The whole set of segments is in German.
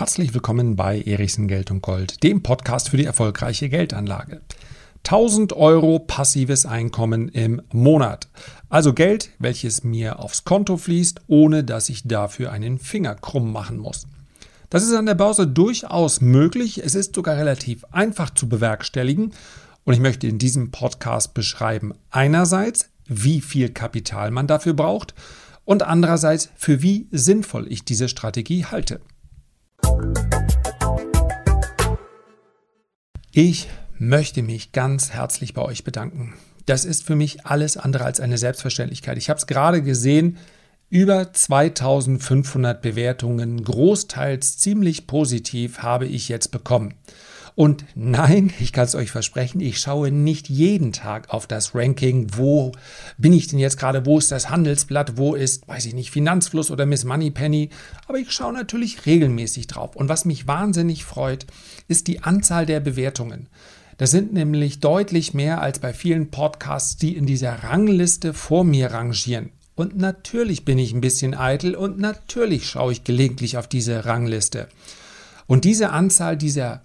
Herzlich willkommen bei Erichsen Geld und Gold, dem Podcast für die erfolgreiche Geldanlage. 1000 Euro passives Einkommen im Monat. Also Geld, welches mir aufs Konto fließt, ohne dass ich dafür einen Finger krumm machen muss. Das ist an der Börse durchaus möglich. Es ist sogar relativ einfach zu bewerkstelligen. Und ich möchte in diesem Podcast beschreiben, einerseits, wie viel Kapital man dafür braucht und andererseits, für wie sinnvoll ich diese Strategie halte. Ich möchte mich ganz herzlich bei euch bedanken. Das ist für mich alles andere als eine Selbstverständlichkeit. Ich habe es gerade gesehen, über 2500 Bewertungen, großteils ziemlich positiv, habe ich jetzt bekommen. Und nein, ich kann es euch versprechen, ich schaue nicht jeden Tag auf das Ranking, wo bin ich denn jetzt gerade, wo ist das Handelsblatt, wo ist, weiß ich nicht, Finanzfluss oder Miss Moneypenny, aber ich schaue natürlich regelmäßig drauf. Und was mich wahnsinnig freut, ist die Anzahl der Bewertungen. Das sind nämlich deutlich mehr als bei vielen Podcasts, die in dieser Rangliste vor mir rangieren. Und natürlich bin ich ein bisschen eitel und natürlich schaue ich gelegentlich auf diese Rangliste. Und diese Anzahl dieser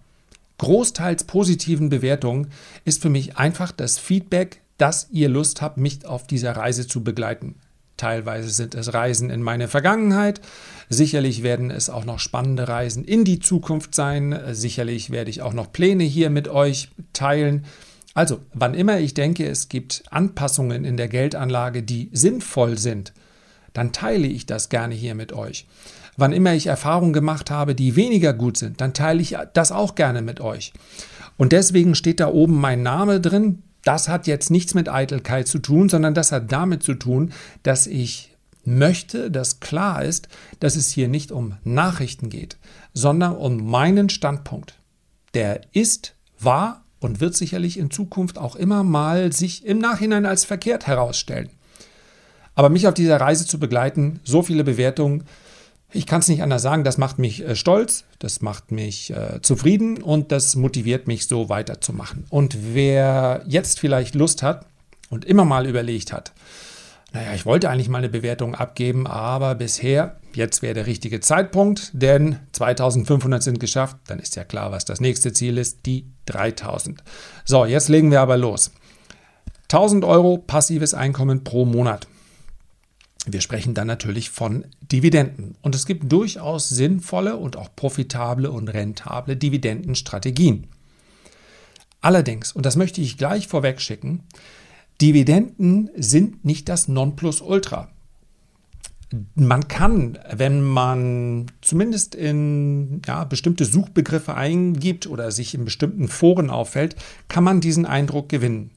großteils positiven Bewertungen ist für mich einfach das Feedback, dass ihr Lust habt, mich auf dieser Reise zu begleiten. Teilweise sind es Reisen in meine Vergangenheit. Sicherlich werden es auch noch spannende Reisen in die Zukunft sein. Sicherlich werde ich auch noch Pläne hier mit euch teilen. Also, wann immer ich denke, es gibt Anpassungen in der Geldanlage, die sinnvoll sind, dann teile ich das gerne hier mit euch. Wann immer ich Erfahrungen gemacht habe, die weniger gut sind, dann teile ich das auch gerne mit euch. Und deswegen steht da oben mein Name drin. Das hat jetzt nichts mit Eitelkeit zu tun, sondern das hat damit zu tun, dass ich möchte, dass klar ist, dass es hier nicht um Nachrichten geht, sondern um meinen Standpunkt. Der ist, war und wird sicherlich in Zukunft auch immer mal sich im Nachhinein als verkehrt herausstellen. Aber mich auf dieser Reise zu begleiten, so viele Bewertungen, ich kann es nicht anders sagen, das macht mich äh, stolz, das macht mich äh, zufrieden und das motiviert mich so weiterzumachen. Und wer jetzt vielleicht Lust hat und immer mal überlegt hat, naja, ich wollte eigentlich mal eine Bewertung abgeben, aber bisher, jetzt wäre der richtige Zeitpunkt, denn 2500 sind geschafft, dann ist ja klar, was das nächste Ziel ist, die 3000. So, jetzt legen wir aber los. 1000 Euro passives Einkommen pro Monat. Wir sprechen dann natürlich von Dividenden. Und es gibt durchaus sinnvolle und auch profitable und rentable Dividendenstrategien. Allerdings, und das möchte ich gleich vorweg schicken, Dividenden sind nicht das Nonplusultra. Man kann, wenn man zumindest in ja, bestimmte Suchbegriffe eingibt oder sich in bestimmten Foren auffällt, kann man diesen Eindruck gewinnen.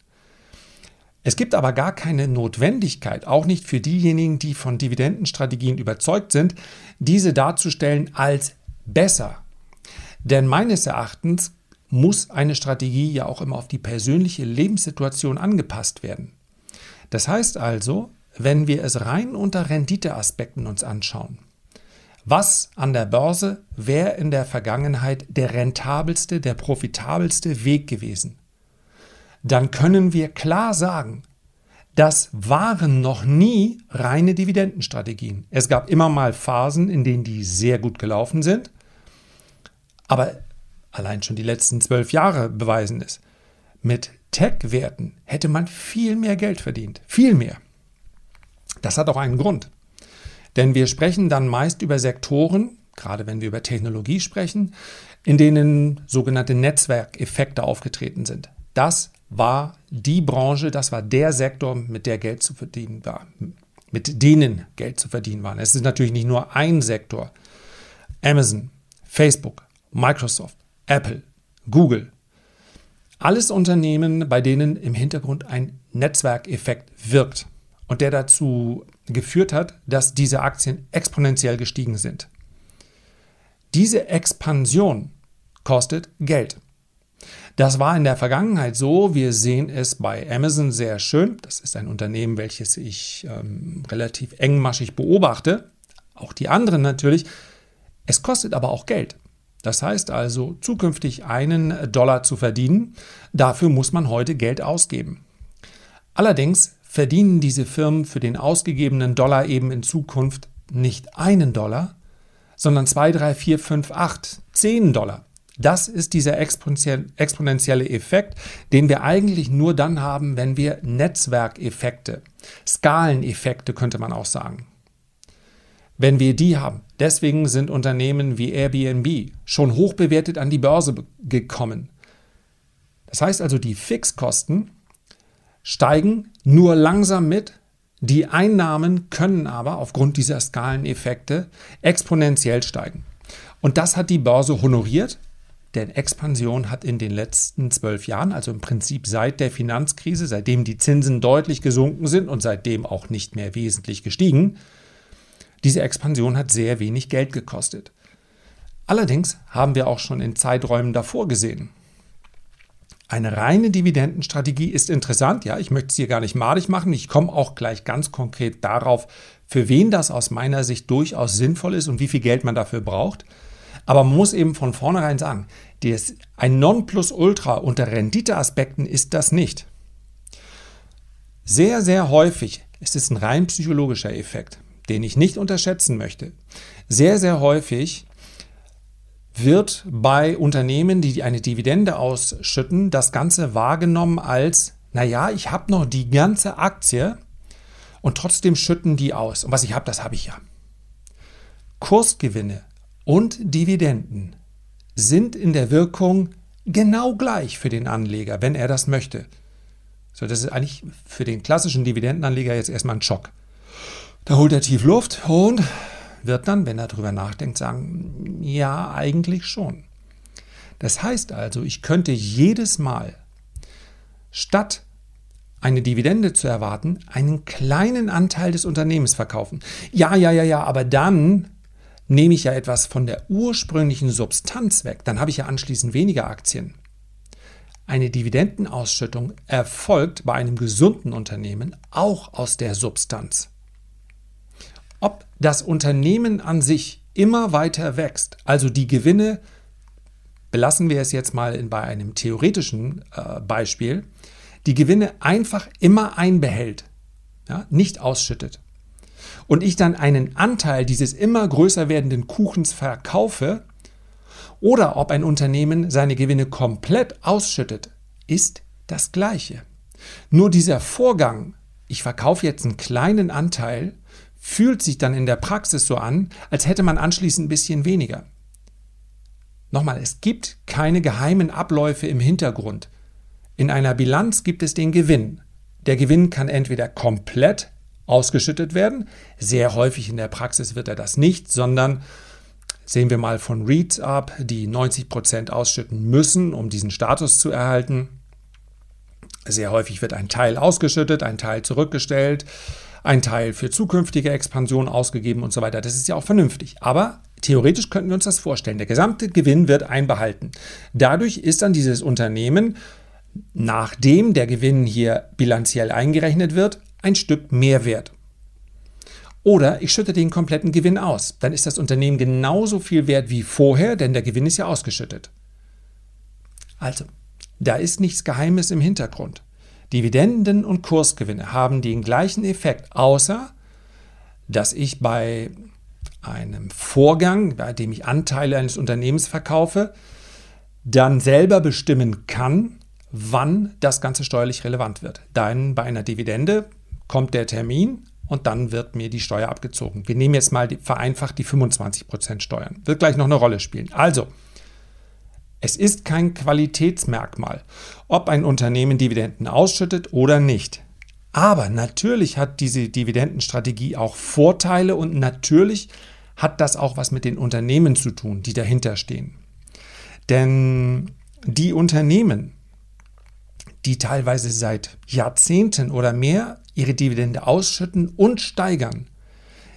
Es gibt aber gar keine Notwendigkeit, auch nicht für diejenigen, die von Dividendenstrategien überzeugt sind, diese darzustellen als besser. Denn meines Erachtens muss eine Strategie ja auch immer auf die persönliche Lebenssituation angepasst werden. Das heißt also, wenn wir es rein unter Renditeaspekten uns anschauen, was an der Börse wäre in der Vergangenheit der rentabelste, der profitabelste Weg gewesen? Dann können wir klar sagen, das waren noch nie reine Dividendenstrategien. Es gab immer mal Phasen, in denen die sehr gut gelaufen sind, aber allein schon die letzten zwölf Jahre beweisen es. Mit Tech-Werten hätte man viel mehr Geld verdient, viel mehr. Das hat auch einen Grund. Denn wir sprechen dann meist über Sektoren, gerade wenn wir über Technologie sprechen, in denen sogenannte Netzwerkeffekte aufgetreten sind. Das war die Branche, das war der Sektor, mit der Geld zu verdienen war, mit denen Geld zu verdienen war. Es ist natürlich nicht nur ein Sektor. Amazon, Facebook, Microsoft, Apple, Google. Alles Unternehmen, bei denen im Hintergrund ein Netzwerkeffekt wirkt und der dazu geführt hat, dass diese Aktien exponentiell gestiegen sind. Diese Expansion kostet Geld. Das war in der Vergangenheit so. Wir sehen es bei Amazon sehr schön. Das ist ein Unternehmen, welches ich ähm, relativ engmaschig beobachte. Auch die anderen natürlich. Es kostet aber auch Geld. Das heißt also, zukünftig einen Dollar zu verdienen, dafür muss man heute Geld ausgeben. Allerdings verdienen diese Firmen für den ausgegebenen Dollar eben in Zukunft nicht einen Dollar, sondern 2, 3, 4, 5, 8, 10 Dollar. Das ist dieser exponentielle Effekt, den wir eigentlich nur dann haben, wenn wir Netzwerkeffekte, Skaleneffekte könnte man auch sagen. Wenn wir die haben, deswegen sind Unternehmen wie Airbnb schon hoch bewertet an die Börse gekommen. Das heißt also, die Fixkosten steigen nur langsam mit, die Einnahmen können aber aufgrund dieser Skaleneffekte exponentiell steigen. Und das hat die Börse honoriert denn Expansion hat in den letzten zwölf Jahren, also im Prinzip seit der Finanzkrise, seitdem die Zinsen deutlich gesunken sind und seitdem auch nicht mehr wesentlich gestiegen, diese Expansion hat sehr wenig Geld gekostet. Allerdings haben wir auch schon in Zeiträumen davor gesehen. Eine reine Dividendenstrategie ist interessant, ja, ich möchte es hier gar nicht madig machen, ich komme auch gleich ganz konkret darauf, für wen das aus meiner Sicht durchaus sinnvoll ist und wie viel Geld man dafür braucht. Aber man muss eben von vornherein sagen, das, ein Nonplusultra unter Renditeaspekten ist das nicht. Sehr, sehr häufig ist es ein rein psychologischer Effekt, den ich nicht unterschätzen möchte. Sehr, sehr häufig wird bei Unternehmen, die eine Dividende ausschütten, das Ganze wahrgenommen als, naja, ich habe noch die ganze Aktie und trotzdem schütten die aus. Und was ich habe, das habe ich ja. Kursgewinne und Dividenden sind in der Wirkung genau gleich für den Anleger, wenn er das möchte. So, das ist eigentlich für den klassischen Dividendenanleger jetzt erstmal ein Schock. Da holt er tief Luft und wird dann, wenn er darüber nachdenkt, sagen, ja, eigentlich schon. Das heißt also, ich könnte jedes Mal statt eine Dividende zu erwarten, einen kleinen Anteil des Unternehmens verkaufen. Ja, ja, ja, ja, aber dann nehme ich ja etwas von der ursprünglichen Substanz weg, dann habe ich ja anschließend weniger Aktien. Eine Dividendenausschüttung erfolgt bei einem gesunden Unternehmen auch aus der Substanz. Ob das Unternehmen an sich immer weiter wächst, also die Gewinne, belassen wir es jetzt mal bei einem theoretischen äh, Beispiel, die Gewinne einfach immer einbehält, ja, nicht ausschüttet, und ich dann einen Anteil dieses immer größer werdenden Kuchens verkaufe, oder ob ein Unternehmen seine Gewinne komplett ausschüttet, ist das gleiche. Nur dieser Vorgang, ich verkaufe jetzt einen kleinen Anteil, fühlt sich dann in der Praxis so an, als hätte man anschließend ein bisschen weniger. Nochmal, es gibt keine geheimen Abläufe im Hintergrund. In einer Bilanz gibt es den Gewinn. Der Gewinn kann entweder komplett ausgeschüttet werden. Sehr häufig in der Praxis wird er das nicht, sondern sehen wir mal von REITs ab, die 90 Prozent ausschütten müssen, um diesen Status zu erhalten. Sehr häufig wird ein Teil ausgeschüttet, ein Teil zurückgestellt, ein Teil für zukünftige Expansion ausgegeben und so weiter. Das ist ja auch vernünftig. Aber theoretisch könnten wir uns das vorstellen. Der gesamte Gewinn wird einbehalten. Dadurch ist dann dieses Unternehmen, nachdem der Gewinn hier bilanziell eingerechnet wird, ein Stück Mehrwert. Oder ich schütte den kompletten Gewinn aus. Dann ist das Unternehmen genauso viel wert wie vorher, denn der Gewinn ist ja ausgeschüttet. Also, da ist nichts Geheimes im Hintergrund. Dividenden und Kursgewinne haben den gleichen Effekt, außer dass ich bei einem Vorgang, bei dem ich Anteile eines Unternehmens verkaufe, dann selber bestimmen kann, wann das Ganze steuerlich relevant wird. Dann bei einer Dividende kommt der Termin und dann wird mir die Steuer abgezogen. Wir nehmen jetzt mal die, vereinfacht die 25% Steuern. Wird gleich noch eine Rolle spielen. Also, es ist kein Qualitätsmerkmal, ob ein Unternehmen Dividenden ausschüttet oder nicht. Aber natürlich hat diese Dividendenstrategie auch Vorteile und natürlich hat das auch was mit den Unternehmen zu tun, die dahinter stehen. Denn die Unternehmen, die teilweise seit Jahrzehnten oder mehr ihre Dividende ausschütten und steigern,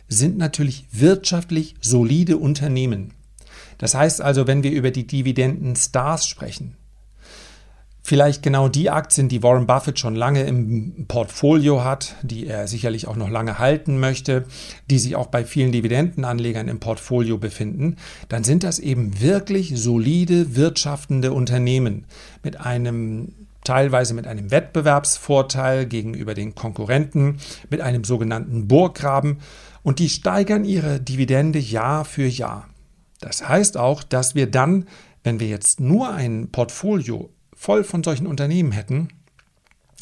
sind natürlich wirtschaftlich solide Unternehmen. Das heißt also, wenn wir über die Dividenden-Stars sprechen, vielleicht genau die Aktien, die Warren Buffett schon lange im Portfolio hat, die er sicherlich auch noch lange halten möchte, die sich auch bei vielen Dividendenanlegern im Portfolio befinden, dann sind das eben wirklich solide wirtschaftende Unternehmen mit einem teilweise mit einem Wettbewerbsvorteil gegenüber den Konkurrenten, mit einem sogenannten Burggraben und die steigern ihre Dividende Jahr für Jahr. Das heißt auch, dass wir dann, wenn wir jetzt nur ein Portfolio voll von solchen Unternehmen hätten,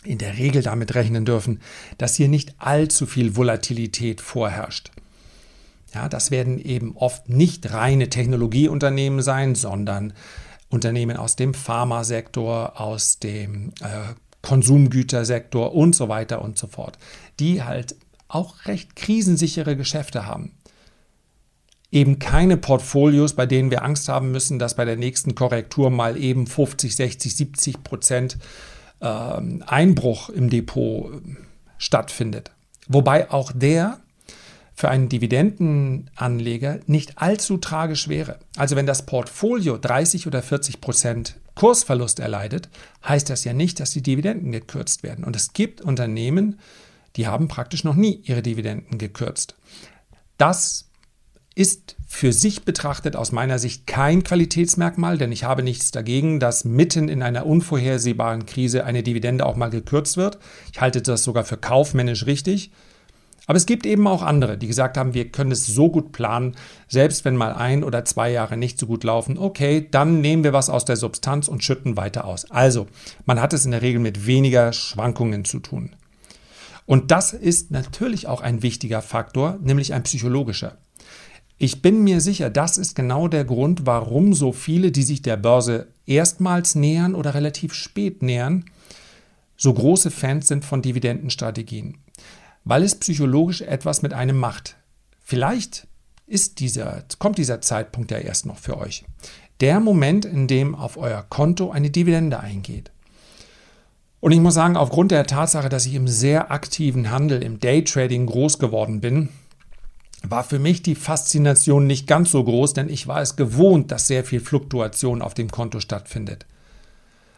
in der Regel damit rechnen dürfen, dass hier nicht allzu viel Volatilität vorherrscht. Ja, das werden eben oft nicht reine Technologieunternehmen sein, sondern Unternehmen aus dem Pharmasektor, aus dem äh, Konsumgütersektor und so weiter und so fort, die halt auch recht krisensichere Geschäfte haben. Eben keine Portfolios, bei denen wir Angst haben müssen, dass bei der nächsten Korrektur mal eben 50, 60, 70 Prozent äh, Einbruch im Depot äh, stattfindet. Wobei auch der für einen Dividendenanleger nicht allzu tragisch wäre. Also wenn das Portfolio 30 oder 40 Prozent Kursverlust erleidet, heißt das ja nicht, dass die Dividenden gekürzt werden. Und es gibt Unternehmen, die haben praktisch noch nie ihre Dividenden gekürzt. Das ist für sich betrachtet aus meiner Sicht kein Qualitätsmerkmal, denn ich habe nichts dagegen, dass mitten in einer unvorhersehbaren Krise eine Dividende auch mal gekürzt wird. Ich halte das sogar für kaufmännisch richtig. Aber es gibt eben auch andere, die gesagt haben, wir können es so gut planen, selbst wenn mal ein oder zwei Jahre nicht so gut laufen, okay, dann nehmen wir was aus der Substanz und schütten weiter aus. Also, man hat es in der Regel mit weniger Schwankungen zu tun. Und das ist natürlich auch ein wichtiger Faktor, nämlich ein psychologischer. Ich bin mir sicher, das ist genau der Grund, warum so viele, die sich der Börse erstmals nähern oder relativ spät nähern, so große Fans sind von Dividendenstrategien weil es psychologisch etwas mit einem macht. Vielleicht ist dieser, kommt dieser Zeitpunkt ja erst noch für euch. Der Moment, in dem auf euer Konto eine Dividende eingeht. Und ich muss sagen, aufgrund der Tatsache, dass ich im sehr aktiven Handel, im Daytrading groß geworden bin, war für mich die Faszination nicht ganz so groß, denn ich war es gewohnt, dass sehr viel Fluktuation auf dem Konto stattfindet.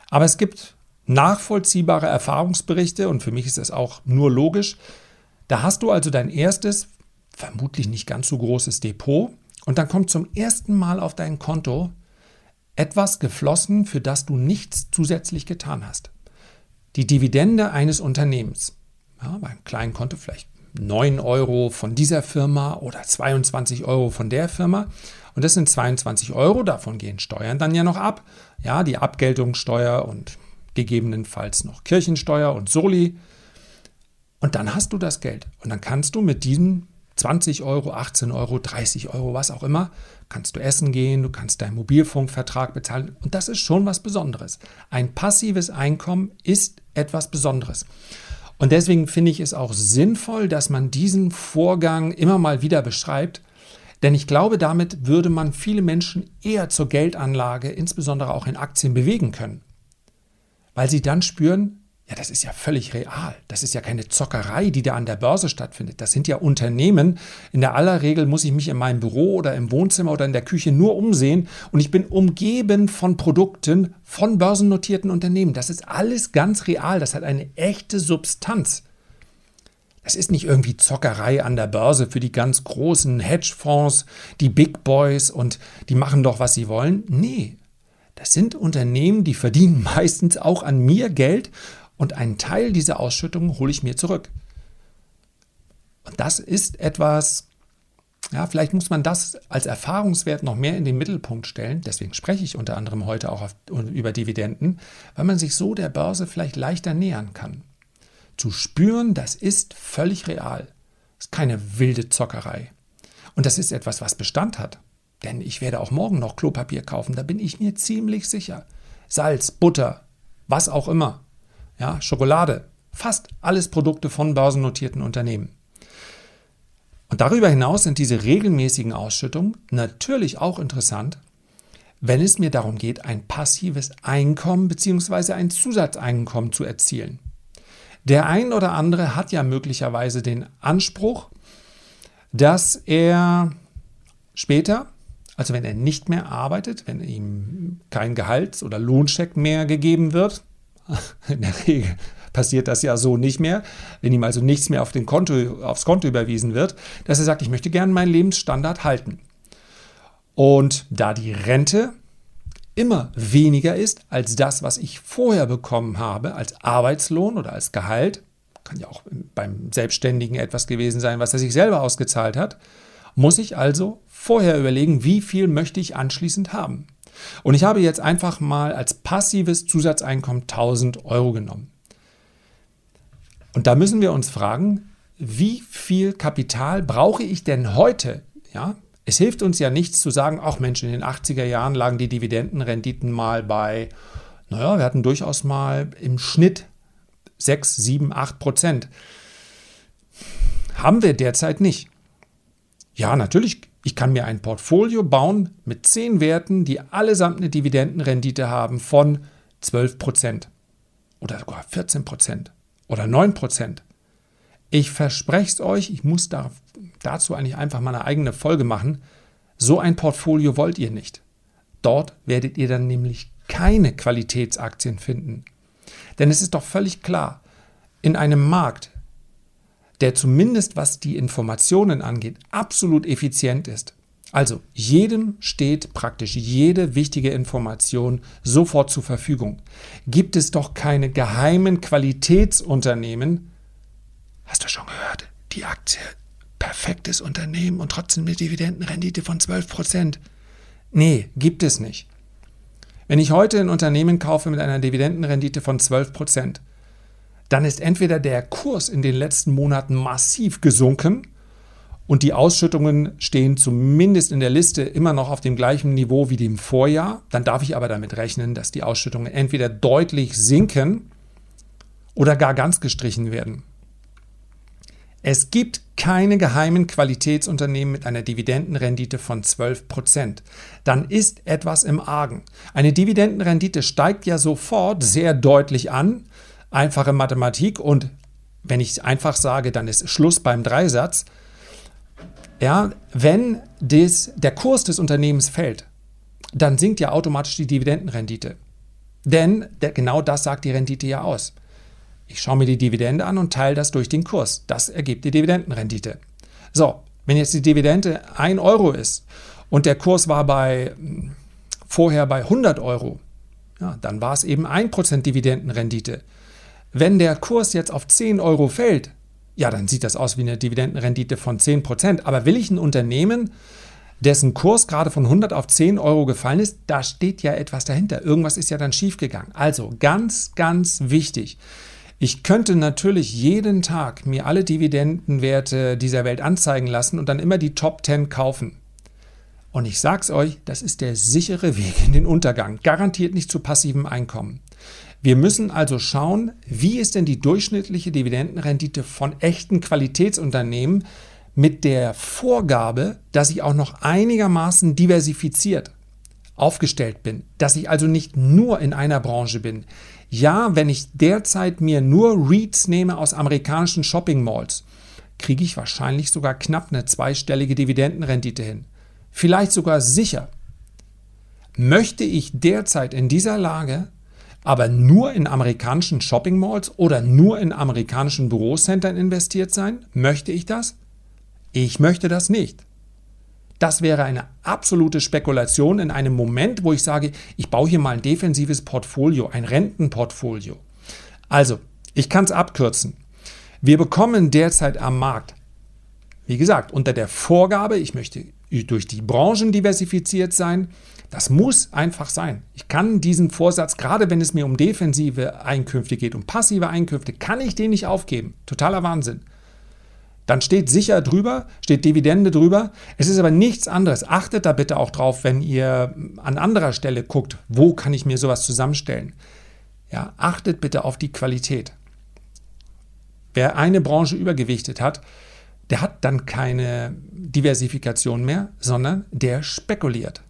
Aber es gibt nachvollziehbare Erfahrungsberichte und für mich ist es auch nur logisch, da hast du also dein erstes, vermutlich nicht ganz so großes Depot und dann kommt zum ersten Mal auf dein Konto etwas geflossen, für das du nichts zusätzlich getan hast. Die Dividende eines Unternehmens. Ja, beim kleinen Konto vielleicht 9 Euro von dieser Firma oder 22 Euro von der Firma. Und das sind 22 Euro, davon gehen Steuern dann ja noch ab. Ja, die Abgeltungssteuer und gegebenenfalls noch Kirchensteuer und Soli. Und dann hast du das Geld. Und dann kannst du mit diesen 20 Euro, 18 Euro, 30 Euro, was auch immer, kannst du essen gehen, du kannst deinen Mobilfunkvertrag bezahlen. Und das ist schon was Besonderes. Ein passives Einkommen ist etwas Besonderes. Und deswegen finde ich es auch sinnvoll, dass man diesen Vorgang immer mal wieder beschreibt. Denn ich glaube, damit würde man viele Menschen eher zur Geldanlage, insbesondere auch in Aktien, bewegen können. Weil sie dann spüren, ja, das ist ja völlig real. Das ist ja keine Zockerei, die da an der Börse stattfindet. Das sind ja Unternehmen. In der aller Regel muss ich mich in meinem Büro oder im Wohnzimmer oder in der Küche nur umsehen und ich bin umgeben von Produkten von börsennotierten Unternehmen. Das ist alles ganz real. Das hat eine echte Substanz. Das ist nicht irgendwie Zockerei an der Börse für die ganz großen Hedgefonds, die Big Boys und die machen doch, was sie wollen. Nee, das sind Unternehmen, die verdienen meistens auch an mir Geld und einen Teil dieser Ausschüttung hole ich mir zurück. Und das ist etwas, ja, vielleicht muss man das als Erfahrungswert noch mehr in den Mittelpunkt stellen. Deswegen spreche ich unter anderem heute auch auf, über Dividenden, weil man sich so der Börse vielleicht leichter nähern kann. Zu spüren, das ist völlig real. Das ist keine wilde Zockerei. Und das ist etwas, was Bestand hat. Denn ich werde auch morgen noch Klopapier kaufen, da bin ich mir ziemlich sicher. Salz, Butter, was auch immer ja, Schokolade, fast alles Produkte von börsennotierten Unternehmen. Und darüber hinaus sind diese regelmäßigen Ausschüttungen natürlich auch interessant, wenn es mir darum geht, ein passives Einkommen bzw. ein Zusatzeinkommen zu erzielen. Der ein oder andere hat ja möglicherweise den Anspruch, dass er später, also wenn er nicht mehr arbeitet, wenn ihm kein Gehalts- oder Lohncheck mehr gegeben wird, in der Regel passiert das ja so nicht mehr, wenn ihm also nichts mehr auf den Konto, aufs Konto überwiesen wird, dass er sagt, ich möchte gerne meinen Lebensstandard halten. Und da die Rente immer weniger ist als das, was ich vorher bekommen habe, als Arbeitslohn oder als Gehalt, kann ja auch beim Selbstständigen etwas gewesen sein, was er sich selber ausgezahlt hat, muss ich also vorher überlegen, wie viel möchte ich anschließend haben. Und ich habe jetzt einfach mal als passives Zusatzeinkommen 1000 Euro genommen. Und da müssen wir uns fragen, wie viel Kapital brauche ich denn heute? Ja, es hilft uns ja nichts zu sagen, ach Mensch, in den 80er Jahren lagen die Dividendenrenditen mal bei, naja, wir hatten durchaus mal im Schnitt 6, 7, 8 Prozent. Haben wir derzeit nicht. Ja, natürlich, ich kann mir ein Portfolio bauen mit 10 Werten, die allesamt eine Dividendenrendite haben von 12 Prozent oder sogar 14 Prozent oder 9 Prozent. Ich verspreche es euch, ich muss da, dazu eigentlich einfach mal eine eigene Folge machen. So ein Portfolio wollt ihr nicht. Dort werdet ihr dann nämlich keine Qualitätsaktien finden. Denn es ist doch völlig klar, in einem Markt, der zumindest was die Informationen angeht, absolut effizient ist. Also jedem steht praktisch jede wichtige Information sofort zur Verfügung. Gibt es doch keine geheimen Qualitätsunternehmen. Hast du schon gehört? Die Aktie, perfektes Unternehmen und trotzdem eine Dividendenrendite von 12 Prozent. Nee, gibt es nicht. Wenn ich heute ein Unternehmen kaufe mit einer Dividendenrendite von 12 Prozent, dann ist entweder der Kurs in den letzten Monaten massiv gesunken und die Ausschüttungen stehen zumindest in der Liste immer noch auf dem gleichen Niveau wie dem Vorjahr. Dann darf ich aber damit rechnen, dass die Ausschüttungen entweder deutlich sinken oder gar ganz gestrichen werden. Es gibt keine geheimen Qualitätsunternehmen mit einer Dividendenrendite von 12 Prozent. Dann ist etwas im Argen. Eine Dividendenrendite steigt ja sofort sehr deutlich an, einfache Mathematik und wenn ich einfach sage, dann ist Schluss beim Dreisatz. Ja, wenn des, der Kurs des Unternehmens fällt, dann sinkt ja automatisch die Dividendenrendite. Denn der, genau das sagt die Rendite ja aus. Ich schaue mir die Dividende an und teile das durch den Kurs. Das ergibt die Dividendenrendite. So, wenn jetzt die Dividende 1 Euro ist und der Kurs war bei vorher bei 100 Euro, ja, dann war es eben 1% Dividendenrendite. Wenn der Kurs jetzt auf 10 Euro fällt, ja, dann sieht das aus wie eine Dividendenrendite von 10%. Aber will ich ein Unternehmen, dessen Kurs gerade von 100 auf 10 Euro gefallen ist, da steht ja etwas dahinter. Irgendwas ist ja dann schiefgegangen. Also ganz, ganz wichtig. Ich könnte natürlich jeden Tag mir alle Dividendenwerte dieser Welt anzeigen lassen und dann immer die Top 10 kaufen. Und ich sag's euch, das ist der sichere Weg in den Untergang. Garantiert nicht zu passivem Einkommen. Wir müssen also schauen, wie ist denn die durchschnittliche Dividendenrendite von echten Qualitätsunternehmen mit der Vorgabe, dass ich auch noch einigermaßen diversifiziert aufgestellt bin, dass ich also nicht nur in einer Branche bin. Ja, wenn ich derzeit mir nur REITs nehme aus amerikanischen Shopping Malls, kriege ich wahrscheinlich sogar knapp eine zweistellige Dividendenrendite hin. Vielleicht sogar sicher. Möchte ich derzeit in dieser Lage aber nur in amerikanischen Shopping Malls oder nur in amerikanischen Bürocentern investiert sein? Möchte ich das? Ich möchte das nicht. Das wäre eine absolute Spekulation in einem Moment, wo ich sage, ich baue hier mal ein defensives Portfolio, ein Rentenportfolio. Also, ich kann es abkürzen. Wir bekommen derzeit am Markt, wie gesagt, unter der Vorgabe, ich möchte durch die Branchen diversifiziert sein, das muss einfach sein. Ich kann diesen Vorsatz, gerade wenn es mir um defensive Einkünfte geht, um passive Einkünfte, kann ich den nicht aufgeben. Totaler Wahnsinn. Dann steht sicher drüber, steht Dividende drüber. Es ist aber nichts anderes. Achtet da bitte auch drauf, wenn ihr an anderer Stelle guckt, wo kann ich mir sowas zusammenstellen. Ja, achtet bitte auf die Qualität. Wer eine Branche übergewichtet hat, der hat dann keine Diversifikation mehr, sondern der spekuliert.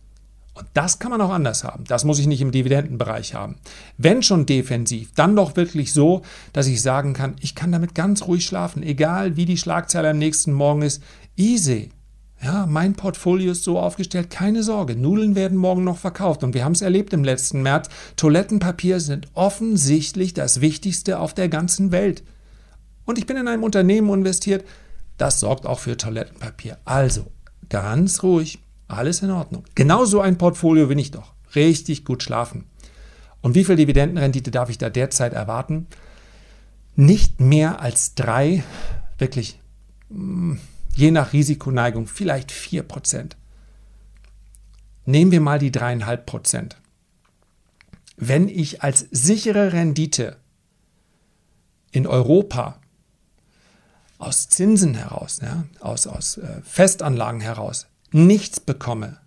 Und das kann man auch anders haben. Das muss ich nicht im Dividendenbereich haben. Wenn schon defensiv, dann doch wirklich so, dass ich sagen kann, ich kann damit ganz ruhig schlafen, egal wie die Schlagzeile am nächsten Morgen ist. Easy. Ja, mein Portfolio ist so aufgestellt, keine Sorge, Nudeln werden morgen noch verkauft und wir haben es erlebt im letzten März. Toilettenpapier sind offensichtlich das Wichtigste auf der ganzen Welt. Und ich bin in einem Unternehmen investiert, das sorgt auch für Toilettenpapier. Also, ganz ruhig, alles in Ordnung. Genau so ein Portfolio will ich doch. Richtig gut schlafen. Und wie viel Dividendenrendite darf ich da derzeit erwarten? Nicht mehr als drei, wirklich, hm, je nach Risikoneigung, vielleicht vier Prozent. Nehmen wir mal die dreieinhalb Prozent. Wenn ich als sichere Rendite in Europa aus Zinsen heraus, ja, aus, aus äh, Festanlagen heraus nichts bekomme,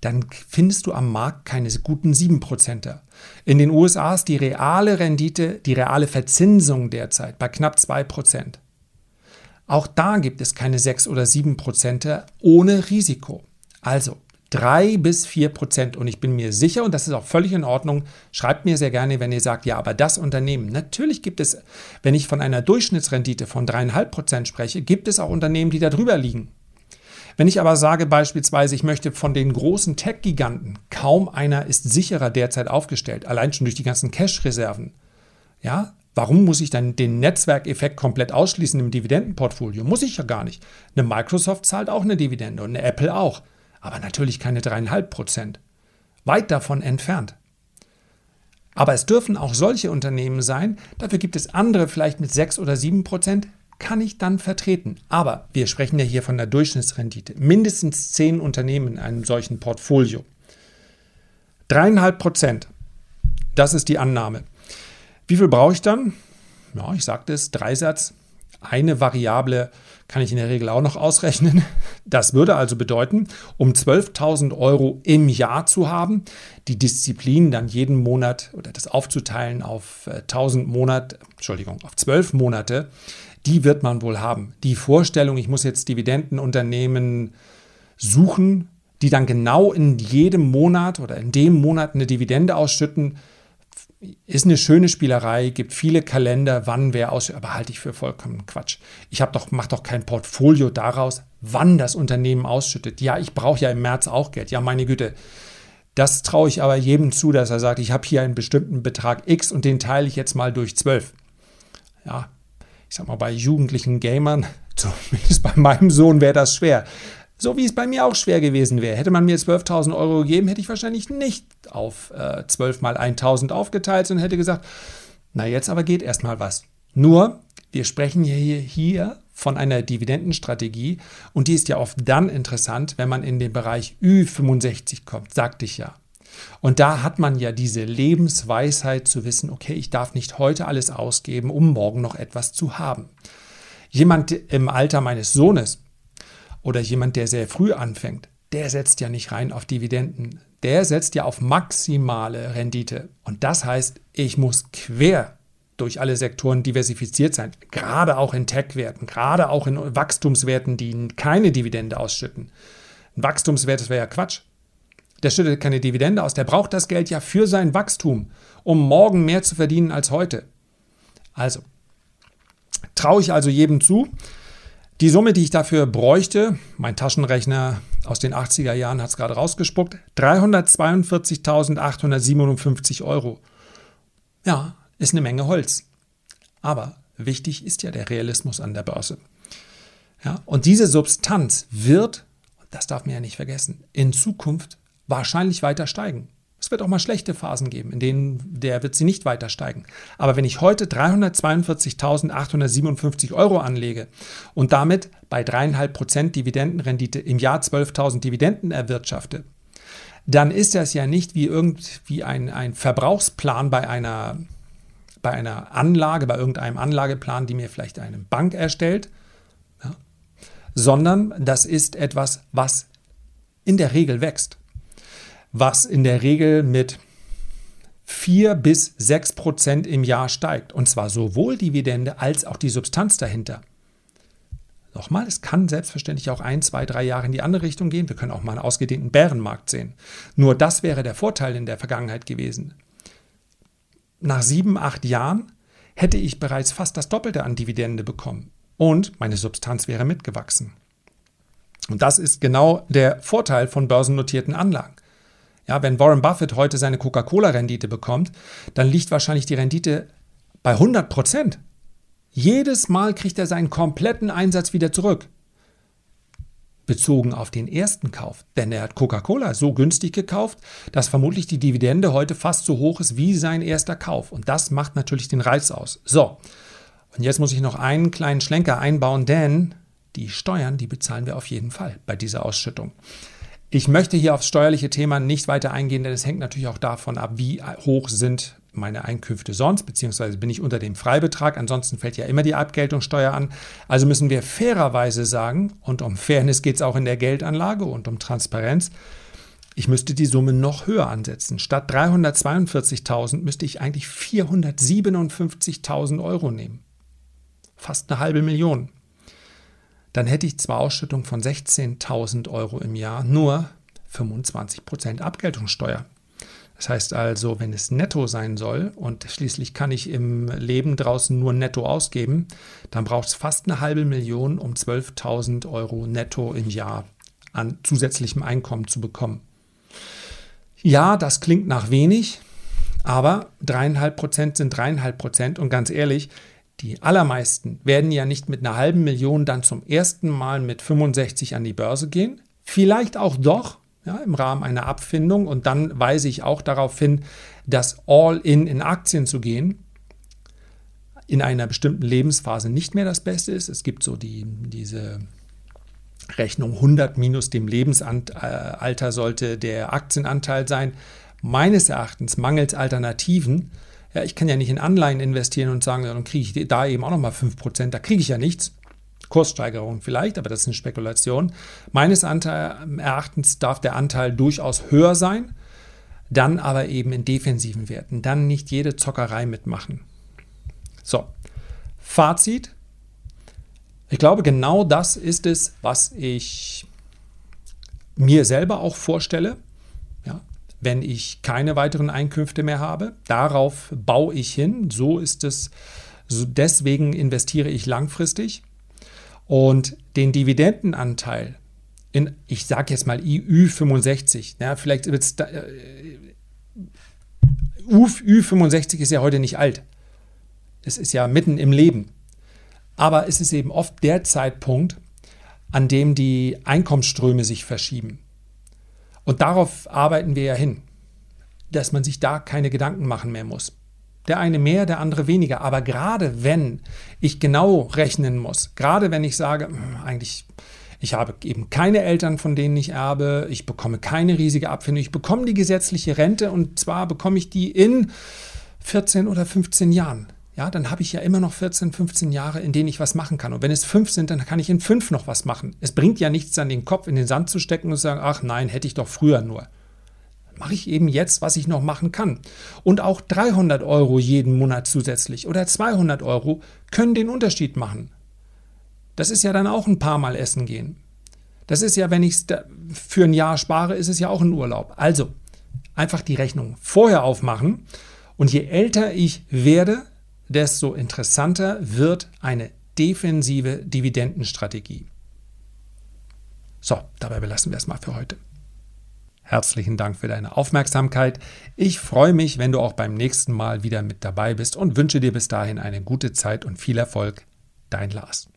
dann findest du am Markt keine guten 7%er. In den USA ist die reale Rendite, die reale Verzinsung derzeit bei knapp 2%. Auch da gibt es keine 6 oder 7% ohne Risiko. Also 3 bis 4 Prozent. Und ich bin mir sicher, und das ist auch völlig in Ordnung, schreibt mir sehr gerne, wenn ihr sagt, ja, aber das Unternehmen, natürlich gibt es, wenn ich von einer Durchschnittsrendite von 3,5 Prozent spreche, gibt es auch Unternehmen, die da drüber liegen. Wenn ich aber sage beispielsweise, ich möchte von den großen Tech-Giganten, kaum einer ist sicherer derzeit aufgestellt, allein schon durch die ganzen Cash-Reserven. Ja, warum muss ich dann den Netzwerkeffekt komplett ausschließen im Dividendenportfolio? Muss ich ja gar nicht. Eine Microsoft zahlt auch eine Dividende und eine Apple auch. Aber natürlich keine dreieinhalb Prozent. Weit davon entfernt. Aber es dürfen auch solche Unternehmen sein, dafür gibt es andere vielleicht mit sechs oder sieben Prozent, kann ich dann vertreten. Aber wir sprechen ja hier von der Durchschnittsrendite. Mindestens zehn Unternehmen in einem solchen Portfolio. Dreieinhalb Prozent. Das ist die Annahme. Wie viel brauche ich dann? Ja, ich sagte es, Dreisatz. Eine Variable kann ich in der Regel auch noch ausrechnen. Das würde also bedeuten, um 12.000 Euro im Jahr zu haben, die Disziplin dann jeden Monat oder das aufzuteilen auf 1.000 äh, Monate, Entschuldigung, auf 12 Monate, die wird man wohl haben. Die Vorstellung, ich muss jetzt Dividendenunternehmen suchen, die dann genau in jedem Monat oder in dem Monat eine Dividende ausschütten, ist eine schöne Spielerei, gibt viele Kalender, wann wer aus, aber halte ich für vollkommen Quatsch. Ich habe doch, mache doch kein Portfolio daraus, wann das Unternehmen ausschüttet. Ja, ich brauche ja im März auch Geld. Ja, meine Güte. Das traue ich aber jedem zu, dass er sagt, ich habe hier einen bestimmten Betrag X und den teile ich jetzt mal durch 12. Ja, ich sag mal, bei jugendlichen Gamern, zumindest bei meinem Sohn, wäre das schwer. So wie es bei mir auch schwer gewesen wäre. Hätte man mir 12.000 Euro gegeben, hätte ich wahrscheinlich nicht auf äh, 12 mal 1.000 aufgeteilt, sondern hätte gesagt, na jetzt aber geht erstmal was. Nur, wir sprechen hier, hier von einer Dividendenstrategie und die ist ja oft dann interessant, wenn man in den Bereich Ü65 kommt, sagte ich ja. Und da hat man ja diese Lebensweisheit zu wissen, okay, ich darf nicht heute alles ausgeben, um morgen noch etwas zu haben. Jemand im Alter meines Sohnes oder jemand, der sehr früh anfängt, der setzt ja nicht rein auf Dividenden. Der setzt ja auf maximale Rendite. Und das heißt, ich muss quer durch alle Sektoren diversifiziert sein. Gerade auch in Tech-Werten, gerade auch in Wachstumswerten, die keine Dividende ausschütten. Ein Wachstumswert, das wäre ja Quatsch. Der schüttet keine Dividende aus. Der braucht das Geld ja für sein Wachstum, um morgen mehr zu verdienen als heute. Also, traue ich also jedem zu. Die Summe, die ich dafür bräuchte, mein Taschenrechner aus den 80er Jahren hat es gerade rausgespuckt, 342.857 Euro. Ja, ist eine Menge Holz. Aber wichtig ist ja der Realismus an der Börse. Ja, und diese Substanz wird, das darf man ja nicht vergessen, in Zukunft wahrscheinlich weiter steigen. Es wird auch mal schlechte Phasen geben, in denen der wird sie nicht weiter steigen. Aber wenn ich heute 342.857 Euro anlege und damit bei 3,5% Dividendenrendite im Jahr 12.000 Dividenden erwirtschafte, dann ist das ja nicht wie irgendwie ein, ein Verbrauchsplan bei einer, bei einer Anlage, bei irgendeinem Anlageplan, die mir vielleicht eine Bank erstellt, ja, sondern das ist etwas, was in der Regel wächst was in der Regel mit 4 bis 6 Prozent im Jahr steigt. Und zwar sowohl Dividende als auch die Substanz dahinter. Nochmal, es kann selbstverständlich auch ein, zwei, drei Jahre in die andere Richtung gehen. Wir können auch mal einen ausgedehnten Bärenmarkt sehen. Nur das wäre der Vorteil in der Vergangenheit gewesen. Nach sieben, acht Jahren hätte ich bereits fast das Doppelte an Dividende bekommen. Und meine Substanz wäre mitgewachsen. Und das ist genau der Vorteil von börsennotierten Anlagen. Ja, wenn Warren Buffett heute seine Coca-Cola-Rendite bekommt, dann liegt wahrscheinlich die Rendite bei 100 Prozent. Jedes Mal kriegt er seinen kompletten Einsatz wieder zurück. Bezogen auf den ersten Kauf. Denn er hat Coca-Cola so günstig gekauft, dass vermutlich die Dividende heute fast so hoch ist wie sein erster Kauf. Und das macht natürlich den Reiz aus. So, und jetzt muss ich noch einen kleinen Schlenker einbauen, denn die Steuern, die bezahlen wir auf jeden Fall bei dieser Ausschüttung. Ich möchte hier aufs steuerliche Thema nicht weiter eingehen, denn es hängt natürlich auch davon ab, wie hoch sind meine Einkünfte sonst, beziehungsweise bin ich unter dem Freibetrag. Ansonsten fällt ja immer die Abgeltungssteuer an. Also müssen wir fairerweise sagen, und um Fairness geht es auch in der Geldanlage und um Transparenz, ich müsste die Summe noch höher ansetzen. Statt 342.000 müsste ich eigentlich 457.000 Euro nehmen. Fast eine halbe Million dann hätte ich zwar Ausschüttung von 16.000 Euro im Jahr, nur 25% Abgeltungssteuer. Das heißt also, wenn es netto sein soll und schließlich kann ich im Leben draußen nur netto ausgeben, dann braucht es fast eine halbe Million, um 12.000 Euro netto im Jahr an zusätzlichem Einkommen zu bekommen. Ja, das klingt nach wenig, aber dreieinhalb Prozent sind dreieinhalb Prozent und ganz ehrlich, die allermeisten werden ja nicht mit einer halben Million dann zum ersten Mal mit 65 an die Börse gehen. Vielleicht auch doch ja, im Rahmen einer Abfindung. Und dann weise ich auch darauf hin, dass All-in in Aktien zu gehen in einer bestimmten Lebensphase nicht mehr das Beste ist. Es gibt so die, diese Rechnung 100 minus dem Lebensalter sollte der Aktienanteil sein. Meines Erachtens mangels Alternativen ja, ich kann ja nicht in Anleihen investieren und sagen, dann kriege ich da eben auch nochmal 5%, da kriege ich ja nichts. Kurssteigerung vielleicht, aber das ist eine Spekulation. Meines Erachtens darf der Anteil durchaus höher sein, dann aber eben in defensiven Werten, dann nicht jede Zockerei mitmachen. So, Fazit. Ich glaube, genau das ist es, was ich mir selber auch vorstelle wenn ich keine weiteren Einkünfte mehr habe. Darauf baue ich hin. So ist es. Deswegen investiere ich langfristig. Und den Dividendenanteil in, ich sage jetzt mal IÜ65, ja, vielleicht wird es, äh, Ü65 ist ja heute nicht alt. Es ist ja mitten im Leben. Aber es ist eben oft der Zeitpunkt, an dem die Einkommensströme sich verschieben. Und darauf arbeiten wir ja hin, dass man sich da keine Gedanken machen mehr muss. Der eine mehr, der andere weniger. Aber gerade wenn ich genau rechnen muss, gerade wenn ich sage, hm, eigentlich, ich habe eben keine Eltern, von denen ich erbe, ich bekomme keine riesige Abfindung, ich bekomme die gesetzliche Rente und zwar bekomme ich die in 14 oder 15 Jahren ja, dann habe ich ja immer noch 14, 15 Jahre, in denen ich was machen kann. Und wenn es fünf sind, dann kann ich in fünf noch was machen. Es bringt ja nichts, dann den Kopf in den Sand zu stecken und zu sagen, ach nein, hätte ich doch früher nur. Mache ich eben jetzt, was ich noch machen kann. Und auch 300 Euro jeden Monat zusätzlich oder 200 Euro können den Unterschied machen. Das ist ja dann auch ein paar Mal essen gehen. Das ist ja, wenn ich es für ein Jahr spare, ist es ja auch ein Urlaub. Also einfach die Rechnung vorher aufmachen. Und je älter ich werde, desto interessanter wird eine defensive Dividendenstrategie. So, dabei belassen wir es mal für heute. Herzlichen Dank für deine Aufmerksamkeit. Ich freue mich, wenn du auch beim nächsten Mal wieder mit dabei bist und wünsche dir bis dahin eine gute Zeit und viel Erfolg. Dein Lars.